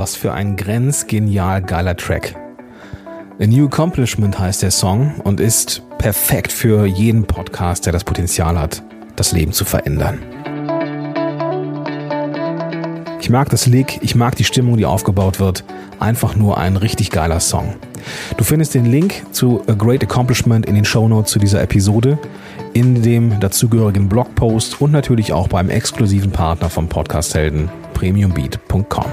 Was für ein grenzgenial geiler Track. A New Accomplishment heißt der Song und ist perfekt für jeden Podcast, der das Potenzial hat, das Leben zu verändern. Ich mag das Lick, ich mag die Stimmung, die aufgebaut wird. Einfach nur ein richtig geiler Song. Du findest den Link zu A Great Accomplishment in den Shownotes zu dieser Episode, in dem dazugehörigen Blogpost und natürlich auch beim exklusiven Partner vom Podcast Helden, premiumbeat.com.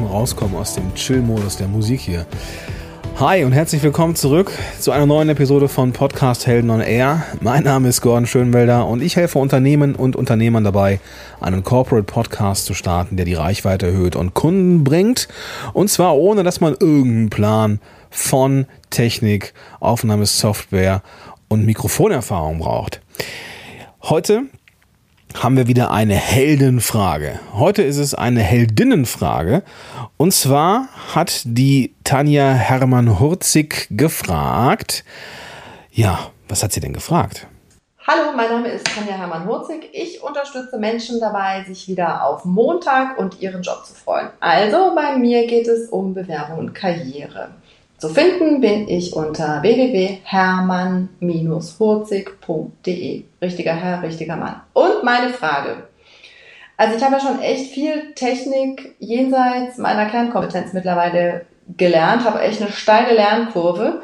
Erstmal rauskommen aus dem Chill-Modus der Musik hier. Hi und herzlich willkommen zurück zu einer neuen Episode von Podcast Helden on Air. Mein Name ist Gordon Schönwelder und ich helfe Unternehmen und Unternehmern dabei, einen Corporate Podcast zu starten, der die Reichweite erhöht und Kunden bringt. Und zwar ohne, dass man irgendeinen Plan von Technik, Aufnahmesoftware und Mikrofonerfahrung braucht. Heute haben wir wieder eine Heldenfrage. Heute ist es eine Heldinnenfrage. Und zwar hat die Tanja Hermann-Hurzig gefragt. Ja, was hat sie denn gefragt? Hallo, mein Name ist Tanja Hermann-Hurzig. Ich unterstütze Menschen dabei, sich wieder auf Montag und ihren Job zu freuen. Also bei mir geht es um Bewerbung und Karriere. Zu finden bin ich unter www.hermann-hurzig.de. Richtiger Herr, richtiger Mann. Und meine Frage. Also ich habe ja schon echt viel Technik jenseits meiner Kernkompetenz mittlerweile gelernt, habe echt eine steile Lernkurve.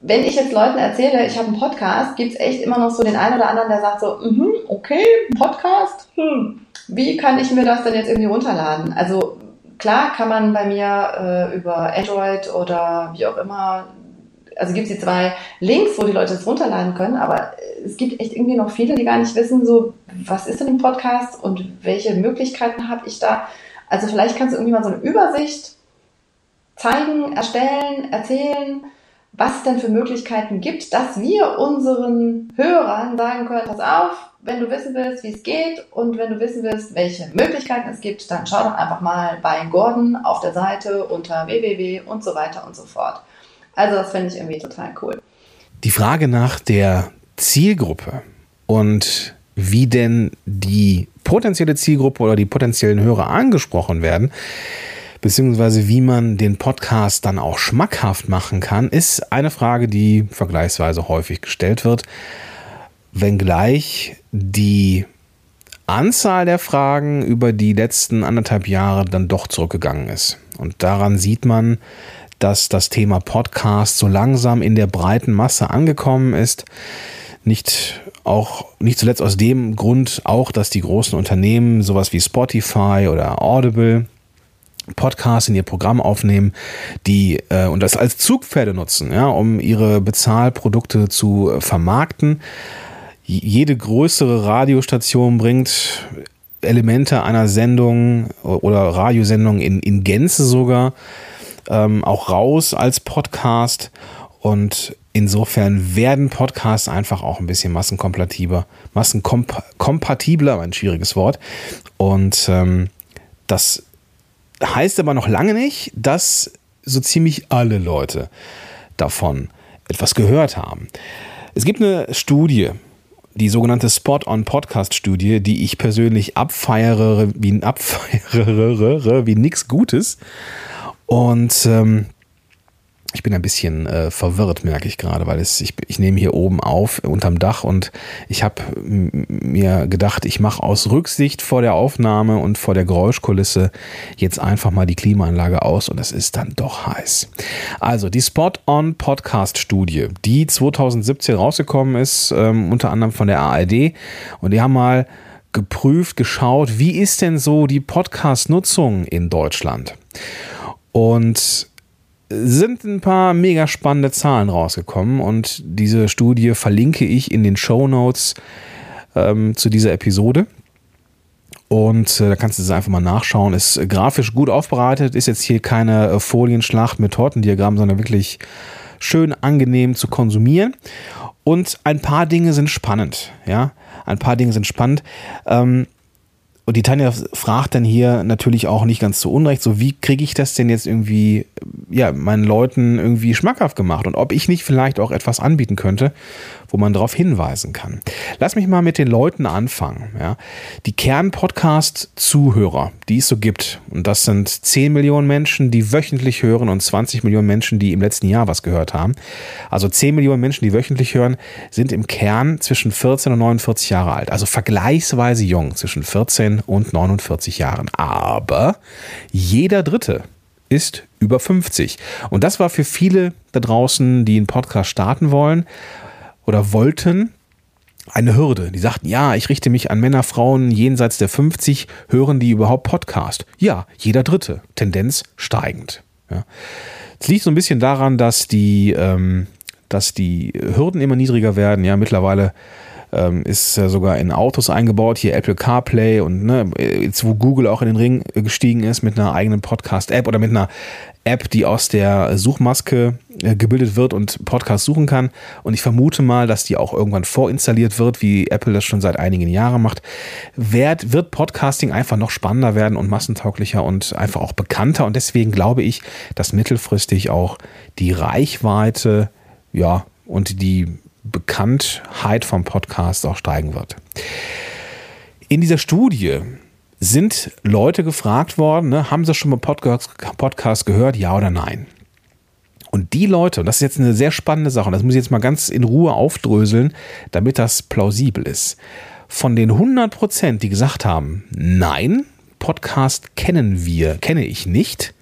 Wenn ich jetzt Leuten erzähle, ich habe einen Podcast, gibt es echt immer noch so den einen oder anderen, der sagt so, mm -hmm, okay, Podcast, hm, wie kann ich mir das denn jetzt irgendwie runterladen? Also klar kann man bei mir äh, über Android oder wie auch immer, also gibt es die zwei Links, wo die Leute es runterladen können, aber es gibt echt irgendwie noch viele, die gar nicht wissen, so, was ist denn ein Podcast und welche Möglichkeiten habe ich da? Also vielleicht kannst du irgendwie mal so eine Übersicht zeigen, erstellen, erzählen, was es denn für Möglichkeiten gibt, dass wir unseren Hörern sagen können, pass auf, wenn du wissen willst, wie es geht und wenn du wissen willst, welche Möglichkeiten es gibt, dann schau doch einfach mal bei Gordon auf der Seite unter www und so weiter und so fort. Also das finde ich irgendwie total cool. Die Frage nach der Zielgruppe und wie denn die potenzielle Zielgruppe oder die potenziellen Hörer angesprochen werden, beziehungsweise wie man den Podcast dann auch schmackhaft machen kann, ist eine Frage, die vergleichsweise häufig gestellt wird wenngleich die Anzahl der Fragen über die letzten anderthalb Jahre dann doch zurückgegangen ist. Und daran sieht man, dass das Thema Podcast so langsam in der breiten Masse angekommen ist. Nicht auch, nicht zuletzt aus dem Grund auch, dass die großen Unternehmen, sowas wie Spotify oder Audible, Podcasts in ihr Programm aufnehmen, die äh, und das als Zugpferde nutzen, ja, um ihre Bezahlprodukte zu äh, vermarkten jede größere Radiostation bringt Elemente einer Sendung oder Radiosendung in, in Gänze sogar ähm, auch raus als Podcast. Und insofern werden Podcasts einfach auch ein bisschen massenkompatibler, massenkompatibler, ein schwieriges Wort. Und ähm, das heißt aber noch lange nicht, dass so ziemlich alle Leute davon etwas gehört haben. Es gibt eine Studie, die sogenannte Spot-on-Podcast-Studie, die ich persönlich abfeiere wie, abfeiere wie nix Gutes. Und ähm, ich bin ein bisschen äh, verwirrt, merke ich gerade, weil es, ich, ich nehme hier oben auf, unterm Dach und ich habe mir gedacht, ich mache aus Rücksicht vor der Aufnahme und vor der Geräuschkulisse jetzt einfach mal die Klimaanlage aus und es ist dann doch heiß. Also die Spot-on Podcast Studie, die 2017 rausgekommen ist, ähm, unter anderem von der ARD und die haben mal geprüft, geschaut, wie ist denn so die Podcast-Nutzung in Deutschland? Und sind ein paar mega spannende Zahlen rausgekommen und diese Studie verlinke ich in den Show Notes ähm, zu dieser Episode. Und äh, da kannst du es einfach mal nachschauen. Ist grafisch gut aufbereitet, ist jetzt hier keine äh, Folienschlacht mit Tortendiagrammen, sondern wirklich schön angenehm zu konsumieren. Und ein paar Dinge sind spannend, ja. Ein paar Dinge sind spannend. Ähm, und die Tanja fragt dann hier natürlich auch nicht ganz zu Unrecht, so wie kriege ich das denn jetzt irgendwie, ja, meinen Leuten irgendwie schmackhaft gemacht? Und ob ich nicht vielleicht auch etwas anbieten könnte, wo man darauf hinweisen kann. Lass mich mal mit den Leuten anfangen. Ja. Die Kern-Podcast-Zuhörer, die es so gibt, und das sind 10 Millionen Menschen, die wöchentlich hören und 20 Millionen Menschen, die im letzten Jahr was gehört haben. Also 10 Millionen Menschen, die wöchentlich hören, sind im Kern zwischen 14 und 49 Jahre alt. Also vergleichsweise jung, zwischen 14 und 49 Jahren. Aber jeder Dritte ist über 50. Und das war für viele da draußen, die einen Podcast starten wollen oder wollten eine Hürde. Die sagten, ja, ich richte mich an Männer, Frauen jenseits der 50, hören die überhaupt Podcast? Ja, jeder Dritte, Tendenz steigend. Ja. Es liegt so ein bisschen daran, dass die, ähm, dass die Hürden immer niedriger werden. Ja, mittlerweile ähm, ist ja sogar in Autos eingebaut, hier Apple CarPlay und ne, jetzt wo Google auch in den Ring gestiegen ist mit einer eigenen Podcast-App oder mit einer App, die aus der Suchmaske äh, gebildet wird und Podcast suchen kann. Und ich vermute mal, dass die auch irgendwann vorinstalliert wird, wie Apple das schon seit einigen Jahren macht. Wird, wird Podcasting einfach noch spannender werden und massentauglicher und einfach auch bekannter. Und deswegen glaube ich, dass mittelfristig auch die Reichweite, ja, und die Bekanntheit vom Podcast auch steigen wird. In dieser Studie sind Leute gefragt worden, ne, haben sie schon mal Podcast, Podcast gehört, ja oder nein? Und die Leute, und das ist jetzt eine sehr spannende Sache, und das muss ich jetzt mal ganz in Ruhe aufdröseln, damit das plausibel ist. Von den 100 Prozent, die gesagt haben, nein, Podcast kennen wir, kenne ich nicht,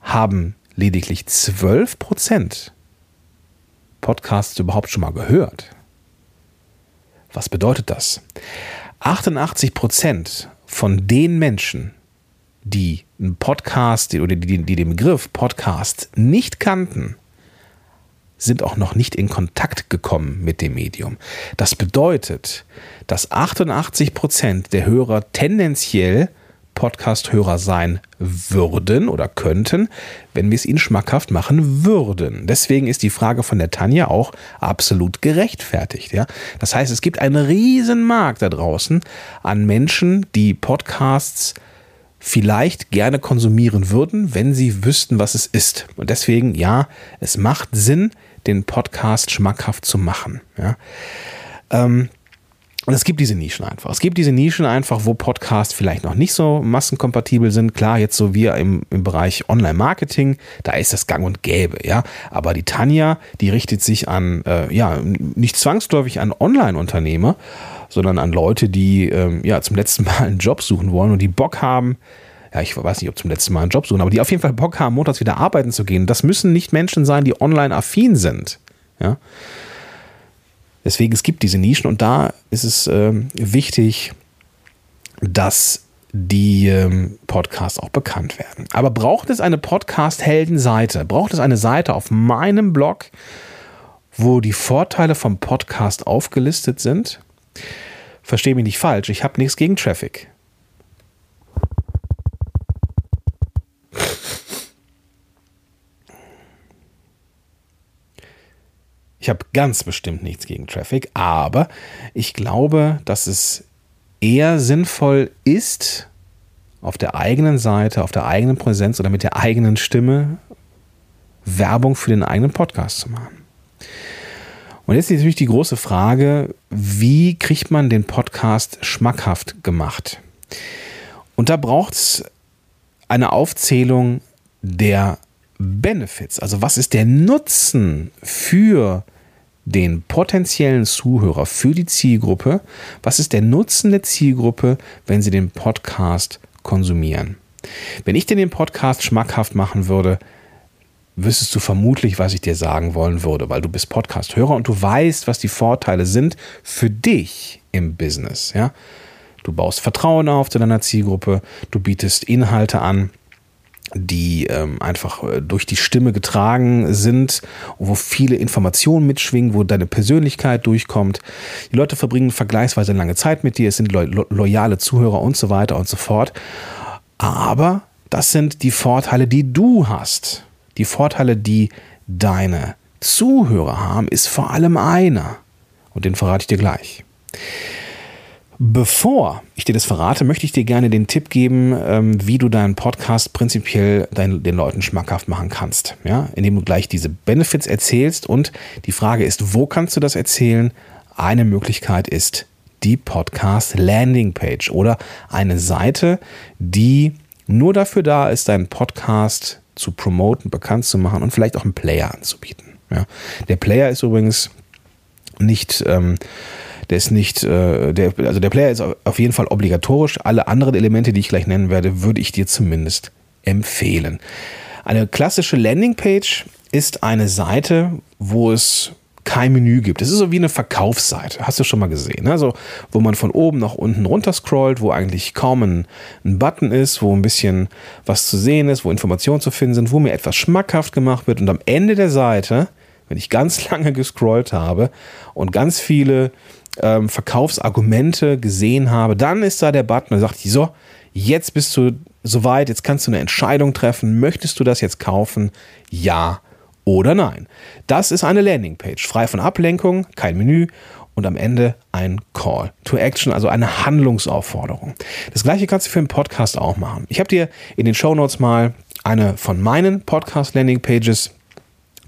haben lediglich 12 Prozent Podcasts überhaupt schon mal gehört. Was bedeutet das? 88 Prozent von den Menschen, die einen Podcast oder die, die den Begriff Podcast nicht kannten, sind auch noch nicht in Kontakt gekommen mit dem Medium. Das bedeutet, dass 88 Prozent der Hörer tendenziell Podcast-Hörer sein würden oder könnten, wenn wir es ihnen schmackhaft machen würden. Deswegen ist die Frage von der Tanja auch absolut gerechtfertigt. Ja? Das heißt, es gibt einen riesen Markt da draußen an Menschen, die Podcasts vielleicht gerne konsumieren würden, wenn sie wüssten, was es ist. Und deswegen, ja, es macht Sinn, den Podcast schmackhaft zu machen. Ja? Ähm, und es gibt diese Nischen einfach. Es gibt diese Nischen einfach, wo Podcasts vielleicht noch nicht so massenkompatibel sind. Klar, jetzt so wie im, im Bereich Online-Marketing, da ist das gang und gäbe, ja. Aber die Tanja, die richtet sich an, äh, ja, nicht zwangsläufig an Online-Unternehmer, sondern an Leute, die, ähm, ja, zum letzten Mal einen Job suchen wollen und die Bock haben, ja, ich weiß nicht, ob zum letzten Mal einen Job suchen, aber die auf jeden Fall Bock haben, montags wieder arbeiten zu gehen. Das müssen nicht Menschen sein, die online affin sind, ja. Deswegen, es gibt diese Nischen und da ist es ähm, wichtig, dass die ähm, Podcasts auch bekannt werden. Aber braucht es eine Podcast-Helden-Seite? Braucht es eine Seite auf meinem Blog, wo die Vorteile vom Podcast aufgelistet sind? Verstehe mich nicht falsch, ich habe nichts gegen Traffic. Ich habe ganz bestimmt nichts gegen Traffic, aber ich glaube, dass es eher sinnvoll ist, auf der eigenen Seite, auf der eigenen Präsenz oder mit der eigenen Stimme Werbung für den eigenen Podcast zu machen. Und jetzt ist natürlich die große Frage, wie kriegt man den Podcast schmackhaft gemacht? Und da braucht es eine Aufzählung der Benefits. Also was ist der Nutzen für den potenziellen Zuhörer, für die Zielgruppe, was ist der Nutzen der Zielgruppe, wenn sie den Podcast konsumieren. Wenn ich dir den Podcast schmackhaft machen würde, wüsstest du vermutlich, was ich dir sagen wollen würde, weil du bist Podcast-Hörer und du weißt, was die Vorteile sind für dich im Business. Ja? Du baust Vertrauen auf zu deiner Zielgruppe, du bietest Inhalte an, die ähm, einfach äh, durch die Stimme getragen sind, wo viele Informationen mitschwingen, wo deine Persönlichkeit durchkommt. Die Leute verbringen vergleichsweise lange Zeit mit dir, es sind lo loyale Zuhörer und so weiter und so fort. Aber das sind die Vorteile, die du hast. Die Vorteile, die deine Zuhörer haben, ist vor allem einer. Und den verrate ich dir gleich. Bevor ich dir das verrate, möchte ich dir gerne den Tipp geben, ähm, wie du deinen Podcast prinzipiell den Leuten schmackhaft machen kannst. Ja? Indem du gleich diese Benefits erzählst und die Frage ist, wo kannst du das erzählen? Eine Möglichkeit ist die Podcast Landing Page oder eine Seite, die nur dafür da ist, deinen Podcast zu promoten, bekannt zu machen und vielleicht auch einen Player anzubieten. Ja? Der Player ist übrigens nicht ähm, der ist nicht, äh, der, also der Player ist auf jeden Fall obligatorisch. Alle anderen Elemente, die ich gleich nennen werde, würde ich dir zumindest empfehlen. Eine klassische Landingpage ist eine Seite, wo es kein Menü gibt. Das ist so wie eine Verkaufsseite. Hast du schon mal gesehen? Also, wo man von oben nach unten runter scrollt, wo eigentlich kaum ein, ein, Button ist, wo ein bisschen was zu sehen ist, wo Informationen zu finden sind, wo mir etwas schmackhaft gemacht wird und am Ende der Seite, wenn ich ganz lange gescrollt habe und ganz viele ähm, Verkaufsargumente gesehen habe, dann ist da der Button, da sagt so, jetzt bist du soweit, jetzt kannst du eine Entscheidung treffen, möchtest du das jetzt kaufen? Ja oder nein. Das ist eine Landingpage, frei von Ablenkung, kein Menü und am Ende ein Call to Action, also eine Handlungsaufforderung. Das gleiche kannst du für einen Podcast auch machen. Ich habe dir in den Show Notes mal eine von meinen Podcast Landingpages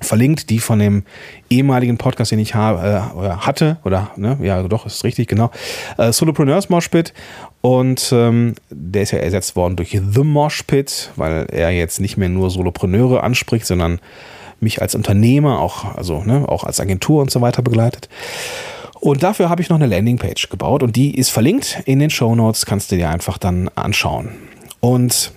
verlinkt, die von dem ehemaligen Podcast, den ich habe, äh, hatte, oder, ne, ja, doch, ist richtig, genau, äh, Solopreneurs Moshpit. Und ähm, der ist ja ersetzt worden durch The Moshpit, weil er jetzt nicht mehr nur Solopreneure anspricht, sondern mich als Unternehmer, auch, also, ne, auch als Agentur und so weiter begleitet. Und dafür habe ich noch eine Landingpage gebaut und die ist verlinkt in den Show Notes, kannst du dir einfach dann anschauen. Und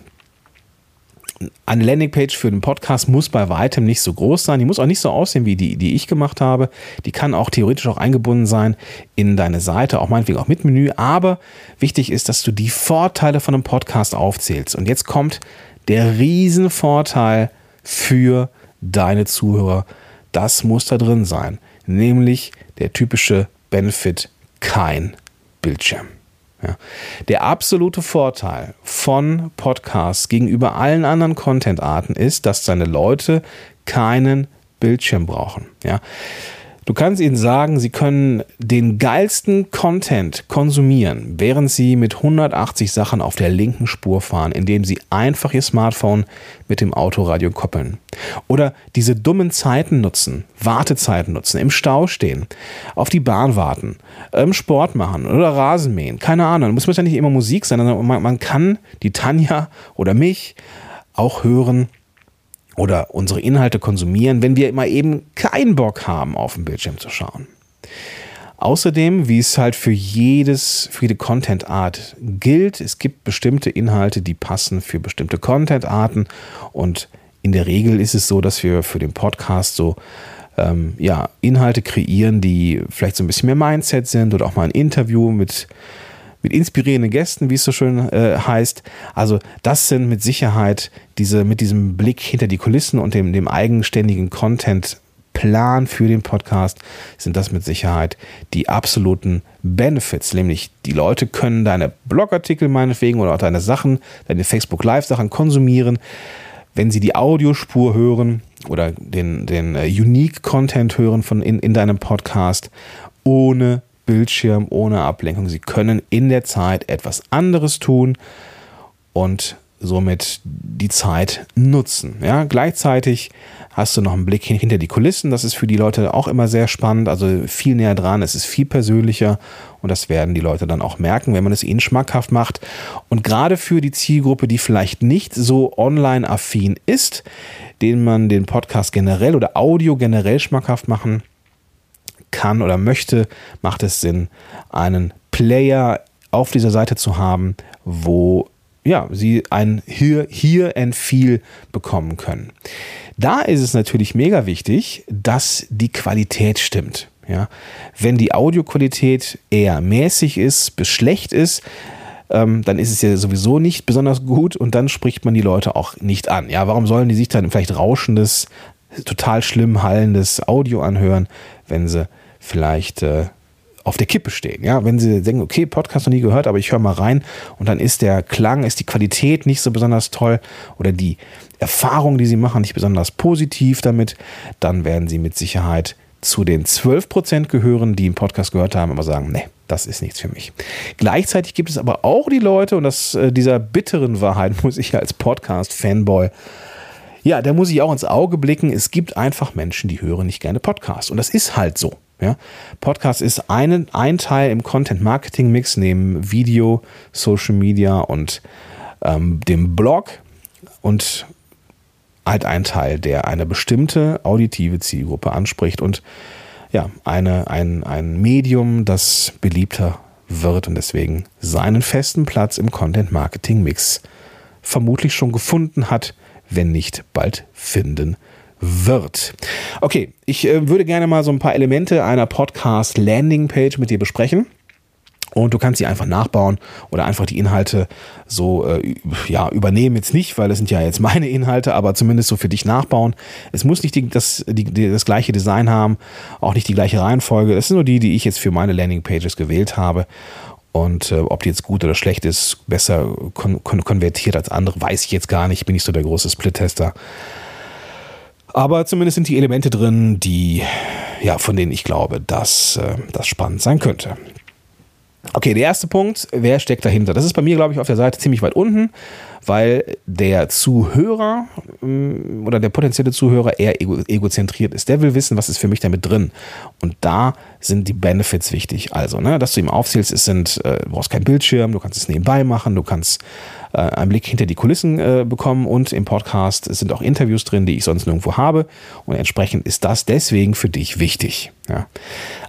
eine Landingpage für den Podcast muss bei weitem nicht so groß sein. Die muss auch nicht so aussehen wie die, die ich gemacht habe. Die kann auch theoretisch auch eingebunden sein in deine Seite, auch meinetwegen auch mit Menü. Aber wichtig ist, dass du die Vorteile von einem Podcast aufzählst. Und jetzt kommt der Riesenvorteil für deine Zuhörer. Das muss da drin sein. Nämlich der typische Benefit, kein Bildschirm. Ja. Der absolute Vorteil von Podcasts gegenüber allen anderen Content-Arten ist, dass deine Leute keinen Bildschirm brauchen. Ja. Du kannst ihnen sagen, sie können den geilsten Content konsumieren, während sie mit 180 Sachen auf der linken Spur fahren, indem sie einfach ihr Smartphone mit dem Autoradio koppeln. Oder diese dummen Zeiten nutzen, Wartezeiten nutzen, im Stau stehen, auf die Bahn warten, ähm, Sport machen oder Rasenmähen, keine Ahnung. Muss ja nicht immer Musik sein, sondern man kann die Tanja oder mich auch hören, oder unsere Inhalte konsumieren, wenn wir mal eben keinen Bock haben, auf den Bildschirm zu schauen. Außerdem, wie es halt für jedes, für jede Content-Art gilt, es gibt bestimmte Inhalte, die passen für bestimmte Content-Arten und in der Regel ist es so, dass wir für den Podcast so ähm, ja, Inhalte kreieren, die vielleicht so ein bisschen mehr Mindset sind oder auch mal ein Interview mit mit inspirierenden Gästen, wie es so schön äh, heißt. Also das sind mit Sicherheit diese, mit diesem Blick hinter die Kulissen und dem, dem eigenständigen Content Plan für den Podcast sind das mit Sicherheit die absoluten Benefits. Nämlich die Leute können deine Blogartikel meinetwegen oder auch deine Sachen, deine Facebook Live Sachen konsumieren. Wenn sie die Audiospur hören oder den, den uh, Unique Content hören von in, in deinem Podcast, ohne Bildschirm, ohne Ablenkung. Sie können in der Zeit etwas anderes tun und somit die Zeit nutzen. Ja, gleichzeitig hast du noch einen Blick hinter die Kulissen. Das ist für die Leute auch immer sehr spannend, also viel näher dran. Es ist viel persönlicher und das werden die Leute dann auch merken, wenn man es ihnen schmackhaft macht. Und gerade für die Zielgruppe, die vielleicht nicht so online-affin ist, denen man den Podcast generell oder Audio generell schmackhaft machen kann oder möchte, macht es Sinn, einen Player auf dieser Seite zu haben, wo ja, sie ein Here, Here and Feel bekommen können. Da ist es natürlich mega wichtig, dass die Qualität stimmt. Ja, wenn die Audioqualität eher mäßig ist, bis schlecht ist, ähm, dann ist es ja sowieso nicht besonders gut und dann spricht man die Leute auch nicht an. Ja, warum sollen die sich dann vielleicht rauschendes, total schlimm hallendes Audio anhören, wenn sie vielleicht äh, auf der Kippe stehen. Ja, wenn sie denken, okay, Podcast noch nie gehört, aber ich höre mal rein und dann ist der Klang, ist die Qualität nicht so besonders toll oder die Erfahrung, die sie machen, nicht besonders positiv damit, dann werden sie mit Sicherheit zu den 12% gehören, die einen Podcast gehört haben, aber sagen, nee, das ist nichts für mich. Gleichzeitig gibt es aber auch die Leute, und das, äh, dieser bitteren Wahrheit muss ich als Podcast-Fanboy ja, da muss ich auch ins Auge blicken. Es gibt einfach Menschen, die hören nicht gerne Podcasts. Und das ist halt so. Ja? Podcast ist ein, ein Teil im Content-Marketing-Mix neben Video, Social Media und ähm, dem Blog. Und halt ein Teil, der eine bestimmte auditive Zielgruppe anspricht und ja, eine, ein, ein Medium, das beliebter wird und deswegen seinen festen Platz im Content-Marketing-Mix vermutlich schon gefunden hat wenn nicht bald finden wird. Okay, ich äh, würde gerne mal so ein paar Elemente einer Podcast Landing Page mit dir besprechen. Und du kannst sie einfach nachbauen oder einfach die Inhalte so äh, ja, übernehmen. Jetzt nicht, weil das sind ja jetzt meine Inhalte, aber zumindest so für dich nachbauen. Es muss nicht die, das, die, die, das gleiche Design haben, auch nicht die gleiche Reihenfolge. Das sind nur die, die ich jetzt für meine Landing Pages gewählt habe. Und äh, ob die jetzt gut oder schlecht ist, besser kon kon konvertiert als andere, weiß ich jetzt gar nicht. Ich bin nicht so der große Split-Tester. Aber zumindest sind die Elemente drin, die, ja, von denen ich glaube, dass äh, das spannend sein könnte. Okay, der erste Punkt, wer steckt dahinter? Das ist bei mir, glaube ich, auf der Seite ziemlich weit unten, weil der Zuhörer mm, oder der potenzielle Zuhörer eher ego egozentriert ist. Der will wissen, was ist für mich damit drin. Und da sind die Benefits wichtig. Also, ne, dass du ihm aufzählst, es sind, äh, du brauchst keinen Bildschirm, du kannst es nebenbei machen, du kannst äh, einen Blick hinter die Kulissen äh, bekommen und im Podcast sind auch Interviews drin, die ich sonst nirgendwo habe. Und entsprechend ist das deswegen für dich wichtig. Ja.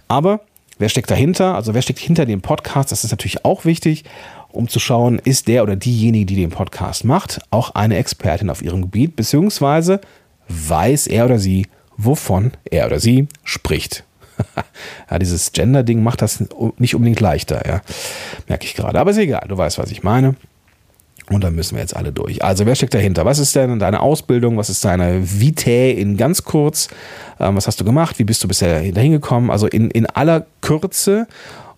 Aber Wer steckt dahinter? Also wer steckt hinter dem Podcast? Das ist natürlich auch wichtig, um zu schauen, ist der oder diejenige, die den Podcast macht, auch eine Expertin auf ihrem Gebiet, beziehungsweise weiß er oder sie, wovon er oder sie spricht. ja, dieses Gender-Ding macht das nicht unbedingt leichter, ja. Merke ich gerade. Aber ist egal, du weißt, was ich meine. Und da müssen wir jetzt alle durch. Also, wer steckt dahinter? Was ist denn deine Ausbildung? Was ist deine Vitae in ganz kurz? Ähm, was hast du gemacht? Wie bist du bisher dahin gekommen? Also in, in aller Kürze.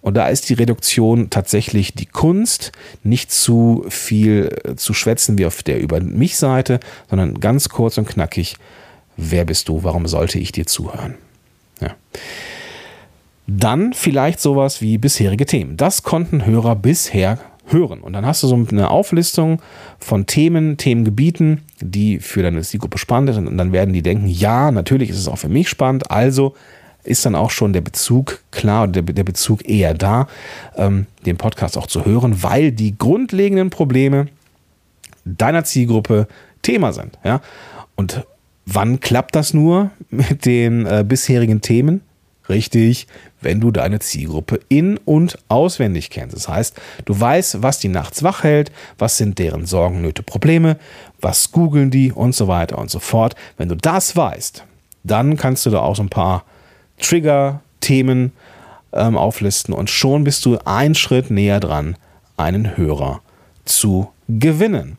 Und da ist die Reduktion tatsächlich die Kunst, nicht zu viel äh, zu schwätzen wie auf der Über mich Seite, sondern ganz kurz und knackig. Wer bist du? Warum sollte ich dir zuhören? Ja. Dann vielleicht sowas wie bisherige Themen. Das konnten Hörer bisher hören. Und dann hast du so eine Auflistung von Themen, Themengebieten, die für deine Zielgruppe spannend sind. Und dann werden die denken, ja, natürlich ist es auch für mich spannend. Also ist dann auch schon der Bezug klar, der, der Bezug eher da, ähm, den Podcast auch zu hören, weil die grundlegenden Probleme deiner Zielgruppe Thema sind. Ja? Und wann klappt das nur mit den äh, bisherigen Themen? Richtig, wenn du deine Zielgruppe in- und auswendig kennst. Das heißt, du weißt, was die nachts wach hält, was sind deren Sorgen, Nöte, Probleme, was googeln die und so weiter und so fort. Wenn du das weißt, dann kannst du da auch so ein paar Trigger-Themen ähm, auflisten und schon bist du einen Schritt näher dran, einen Hörer zu gewinnen.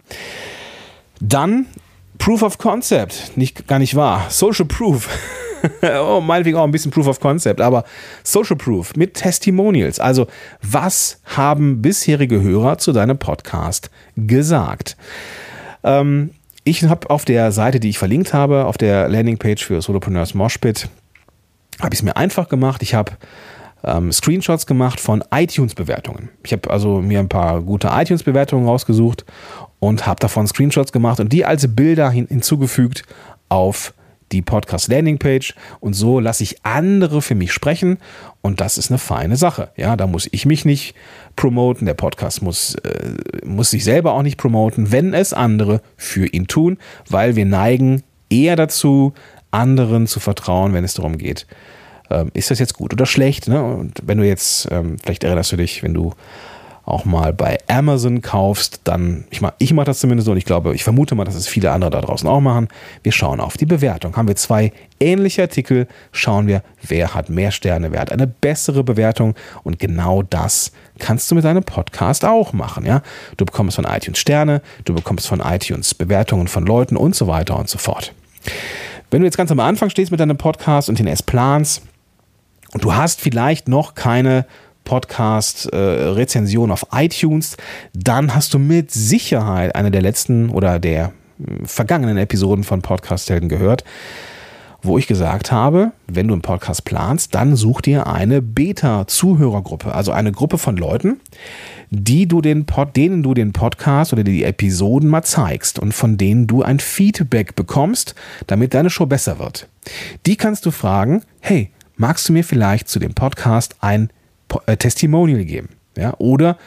Dann Proof of Concept, nicht, gar nicht wahr. Social Proof. oh, meinetwegen auch ein bisschen Proof of Concept, aber Social Proof mit Testimonials. Also, was haben bisherige Hörer zu deinem Podcast gesagt? Ähm, ich habe auf der Seite, die ich verlinkt habe, auf der Landingpage für Solopreneurs Moshpit, habe ich es mir einfach gemacht. Ich habe ähm, Screenshots gemacht von iTunes-Bewertungen. Ich habe also mir ein paar gute iTunes-Bewertungen rausgesucht und habe davon Screenshots gemacht und die als Bilder hin hinzugefügt auf die Podcast Landing Page und so lasse ich andere für mich sprechen und das ist eine feine Sache. Ja, da muss ich mich nicht promoten, der Podcast muss, äh, muss sich selber auch nicht promoten, wenn es andere für ihn tun, weil wir neigen eher dazu, anderen zu vertrauen, wenn es darum geht, ähm, ist das jetzt gut oder schlecht? Ne? Und wenn du jetzt, ähm, vielleicht erinnerst du dich, wenn du auch mal bei Amazon kaufst, dann, ich mache ich mach das zumindest so und ich glaube, ich vermute mal, dass es viele andere da draußen auch machen. Wir schauen auf die Bewertung. Haben wir zwei ähnliche Artikel, schauen wir, wer hat mehr Sterne, wer hat eine bessere Bewertung und genau das kannst du mit deinem Podcast auch machen. Ja? Du bekommst von iTunes Sterne, du bekommst von iTunes Bewertungen von Leuten und so weiter und so fort. Wenn du jetzt ganz am Anfang stehst mit deinem Podcast und den erst planst und du hast vielleicht noch keine Podcast-Rezension äh, auf iTunes, dann hast du mit Sicherheit eine der letzten oder der äh, vergangenen Episoden von Podcast Helden gehört. wo ich gesagt habe, wenn du einen Podcast planst, dann such dir eine Beta-Zuhörergruppe, also eine Gruppe von Leuten, die du den Pod, denen du den Podcast oder die Episoden mal zeigst und von denen du ein Feedback bekommst, damit deine Show besser wird. Die kannst du fragen, hey, magst du mir vielleicht zu dem Podcast ein Testimonial geben? Ja, oder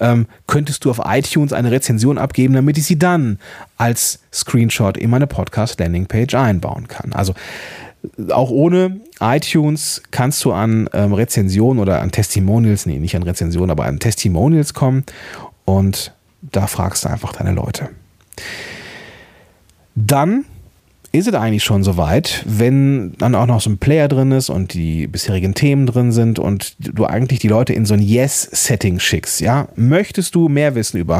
ähm, könntest du auf iTunes eine Rezension abgeben, damit ich sie dann als Screenshot in meine Podcast-Landingpage einbauen kann. Also auch ohne iTunes kannst du an ähm, Rezensionen oder an Testimonials, nee, nicht an Rezensionen, aber an Testimonials kommen und da fragst du einfach deine Leute. Dann ist es eigentlich schon soweit, wenn dann auch noch so ein Player drin ist und die bisherigen Themen drin sind und du eigentlich die Leute in so ein Yes-Setting schickst, ja? Möchtest du mehr wissen über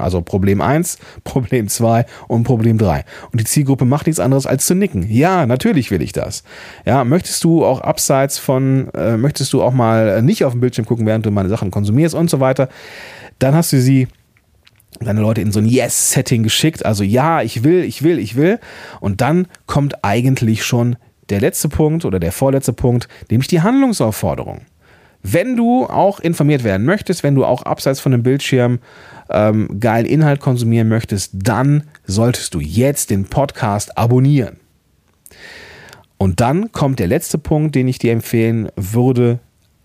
also Problem 1, Problem 2 und Problem 3 und die Zielgruppe macht nichts anderes als zu nicken. Ja, natürlich will ich das. Ja, möchtest du auch abseits von, äh, möchtest du auch mal nicht auf dem Bildschirm gucken, während du meine Sachen konsumierst und so weiter, dann hast du sie deine Leute in so ein Yes-Setting geschickt. Also ja, ich will, ich will, ich will. Und dann kommt eigentlich schon der letzte Punkt oder der vorletzte Punkt, nämlich die Handlungsaufforderung. Wenn du auch informiert werden möchtest, wenn du auch abseits von dem Bildschirm ähm, geilen Inhalt konsumieren möchtest, dann solltest du jetzt den Podcast abonnieren. Und dann kommt der letzte Punkt, den ich dir empfehlen würde,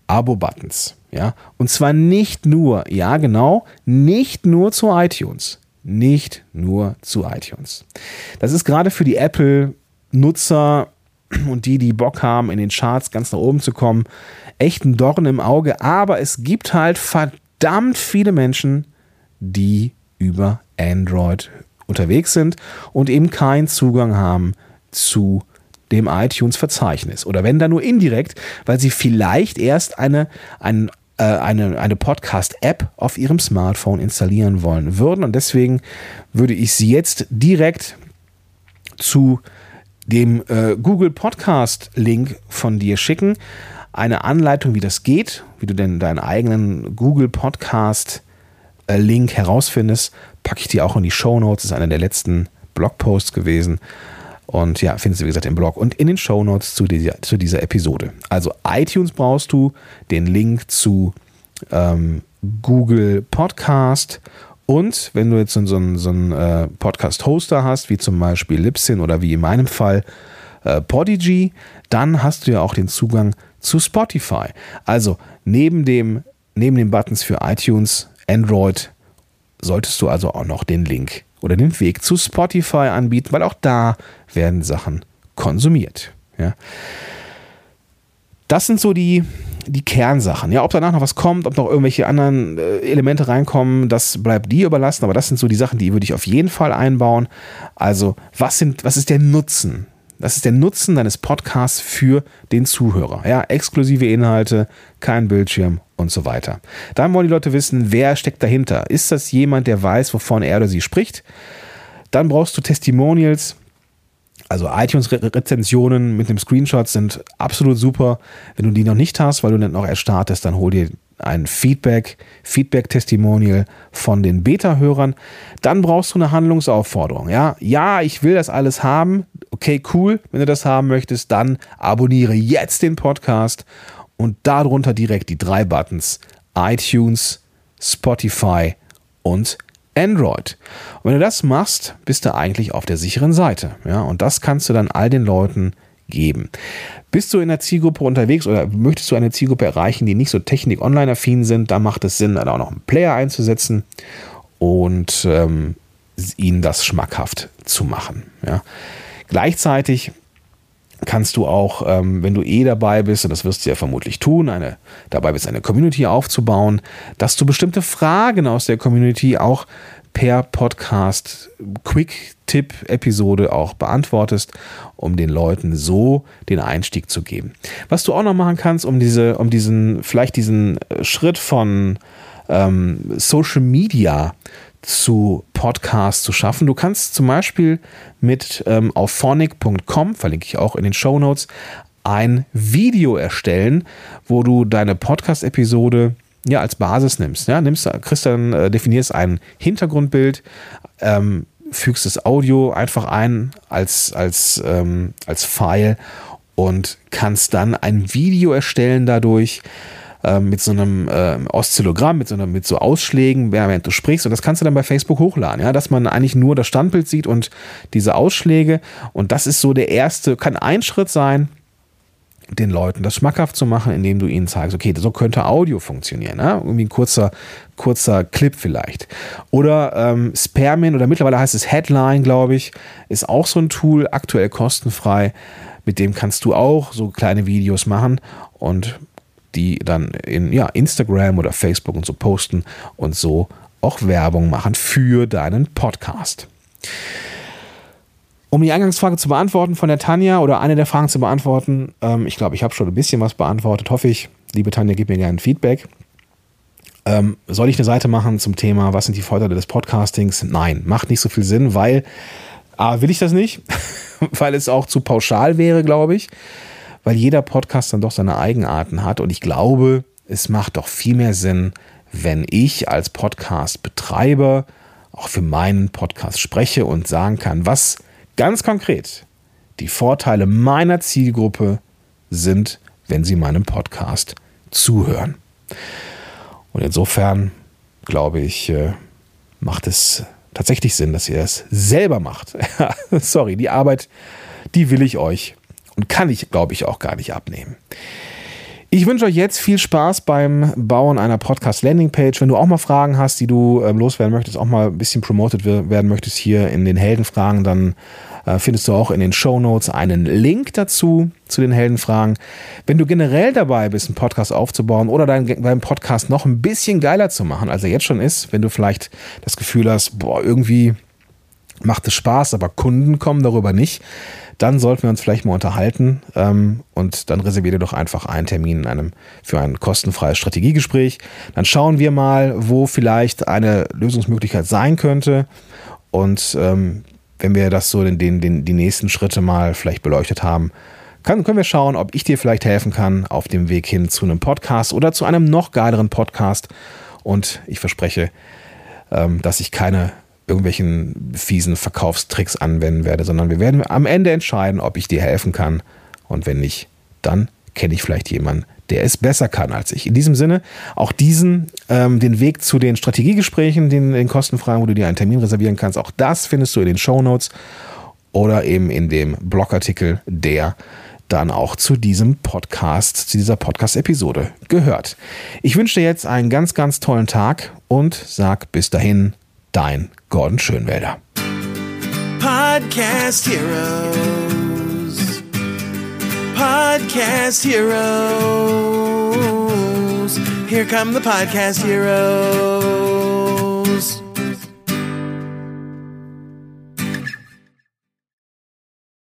Abo-Buttons. Ja, und zwar nicht nur, ja genau, nicht nur zu iTunes. Nicht nur zu iTunes. Das ist gerade für die Apple-Nutzer und die, die Bock haben, in den Charts ganz nach oben zu kommen, echt ein Dorn im Auge. Aber es gibt halt verdammt viele Menschen, die über Android unterwegs sind und eben keinen Zugang haben zu dem iTunes-Verzeichnis. Oder wenn da nur indirekt, weil sie vielleicht erst eine, einen äh, eine, eine Podcast-App auf ihrem Smartphone installieren wollen würden. Und deswegen würde ich sie jetzt direkt zu dem äh, Google Podcast-Link von dir schicken. Eine Anleitung, wie das geht, wie du denn deinen eigenen Google Podcast-Link herausfindest, packe ich dir auch in die Show Notes. Das ist einer der letzten Blogposts gewesen. Und ja, findest du, wie gesagt, im Blog und in den Show Notes zu dieser, zu dieser Episode. Also iTunes brauchst du, den Link zu ähm, Google Podcast und wenn du jetzt so, so, so einen äh, Podcast-Hoster hast, wie zum Beispiel Libsyn oder wie in meinem Fall äh, Podigy, dann hast du ja auch den Zugang zu Spotify. Also neben dem, neben den Buttons für iTunes, Android, solltest du also auch noch den Link oder den Weg zu Spotify anbieten, weil auch da werden Sachen konsumiert. Ja. Das sind so die, die Kernsachen. Ja, ob danach noch was kommt, ob noch irgendwelche anderen äh, Elemente reinkommen, das bleibt dir überlassen, aber das sind so die Sachen, die würde ich auf jeden Fall einbauen. Also, was sind, was ist der Nutzen? Das ist der Nutzen deines Podcasts für den Zuhörer. Ja, exklusive Inhalte, kein Bildschirm und so weiter. Dann wollen die Leute wissen, wer steckt dahinter. Ist das jemand, der weiß, wovon er oder sie spricht? Dann brauchst du Testimonials. Also iTunes-Rezensionen mit dem Screenshot sind absolut super. Wenn du die noch nicht hast, weil du nicht noch erst startest, dann hol dir ein Feedback, Feedback-Testimonial von den Beta-Hörern. Dann brauchst du eine Handlungsaufforderung. Ja, ja, ich will das alles haben. Okay, cool. Wenn du das haben möchtest, dann abonniere jetzt den Podcast und darunter direkt die drei Buttons iTunes, Spotify und Android. Und wenn du das machst, bist du eigentlich auf der sicheren Seite. Ja, und das kannst du dann all den Leuten geben. Bist du in der Zielgruppe unterwegs oder möchtest du eine Zielgruppe erreichen, die nicht so technik-online-affin sind, da macht es Sinn, dann auch noch einen Player einzusetzen und ähm, ihnen das schmackhaft zu machen. Ja. Gleichzeitig kannst du auch, ähm, wenn du eh dabei bist, und das wirst du ja vermutlich tun, eine, dabei bist, eine Community aufzubauen, dass du bestimmte Fragen aus der Community auch per Podcast Quick-Tipp-Episode auch beantwortest, um den Leuten so den Einstieg zu geben. Was du auch noch machen kannst, um diese, um diesen, vielleicht diesen äh, Schritt von ähm, Social Media zu Podcasts zu schaffen. Du kannst zum Beispiel mit ähm, auf phonic.com, verlinke ich auch in den Show Notes, ein Video erstellen, wo du deine Podcast-Episode ja, als Basis nimmst. Ja, nimmst, kriegst dann, äh, definierst ein Hintergrundbild, ähm, fügst das Audio einfach ein als, als, ähm, als File und kannst dann ein Video erstellen dadurch äh, mit so einem äh, Oszillogramm, mit so, einer, mit so Ausschlägen, während du sprichst. Und das kannst du dann bei Facebook hochladen, ja, dass man eigentlich nur das Standbild sieht und diese Ausschläge. Und das ist so der erste, kann ein Schritt sein, den Leuten das schmackhaft zu machen, indem du ihnen zeigst, okay, so könnte Audio funktionieren. Ne? Irgendwie ein kurzer, kurzer Clip vielleicht. Oder ähm, Sparemin oder mittlerweile heißt es Headline, glaube ich, ist auch so ein Tool, aktuell kostenfrei. Mit dem kannst du auch so kleine Videos machen und die dann in ja, Instagram oder Facebook und so posten und so auch Werbung machen für deinen Podcast. Um die Eingangsfrage zu beantworten von der Tanja oder eine der Fragen zu beantworten, ähm, ich glaube, ich habe schon ein bisschen was beantwortet, hoffe ich. Liebe Tanja, gib mir gerne Feedback. Ähm, soll ich eine Seite machen zum Thema, was sind die Vorteile des Podcastings? Nein, macht nicht so viel Sinn, weil A, will ich das nicht, weil es auch zu pauschal wäre, glaube ich, weil jeder Podcast dann doch seine Eigenarten hat und ich glaube, es macht doch viel mehr Sinn, wenn ich als Podcast-Betreiber auch für meinen Podcast spreche und sagen kann, was Ganz konkret, die Vorteile meiner Zielgruppe sind, wenn sie meinem Podcast zuhören. Und insofern glaube ich, äh, macht es tatsächlich Sinn, dass ihr es selber macht. Sorry, die Arbeit, die will ich euch und kann ich, glaube ich, auch gar nicht abnehmen. Ich wünsche euch jetzt viel Spaß beim Bauen einer Podcast-Landing-Page. Wenn du auch mal Fragen hast, die du ähm, loswerden möchtest, auch mal ein bisschen promoted werden möchtest hier in den Heldenfragen, dann äh, findest du auch in den Show Notes einen Link dazu, zu den Heldenfragen. Wenn du generell dabei bist, einen Podcast aufzubauen oder deinen, deinen Podcast noch ein bisschen geiler zu machen, als er jetzt schon ist, wenn du vielleicht das Gefühl hast, boah, irgendwie macht es Spaß, aber Kunden kommen darüber nicht, dann sollten wir uns vielleicht mal unterhalten ähm, und dann reserviere doch einfach einen Termin in einem, für ein kostenfreies Strategiegespräch. Dann schauen wir mal, wo vielleicht eine Lösungsmöglichkeit sein könnte und ähm, wenn wir das so in den, den, die nächsten Schritte mal vielleicht beleuchtet haben, kann, können wir schauen, ob ich dir vielleicht helfen kann auf dem Weg hin zu einem Podcast oder zu einem noch geileren Podcast. Und ich verspreche, ähm, dass ich keine irgendwelchen fiesen Verkaufstricks anwenden werde, sondern wir werden am Ende entscheiden, ob ich dir helfen kann. Und wenn nicht, dann kenne ich vielleicht jemanden, der es besser kann als ich. In diesem Sinne, auch diesen, ähm, den Weg zu den Strategiegesprächen, den, den kostenfreien, wo du dir einen Termin reservieren kannst, auch das findest du in den Show Notes oder eben in dem Blogartikel, der dann auch zu diesem Podcast, zu dieser Podcast-Episode gehört. Ich wünsche dir jetzt einen ganz, ganz tollen Tag und sag bis dahin, dein Gordon Schönwälder. Podcast Heroes. Podcast Heroes. Here come the Podcast Heroes.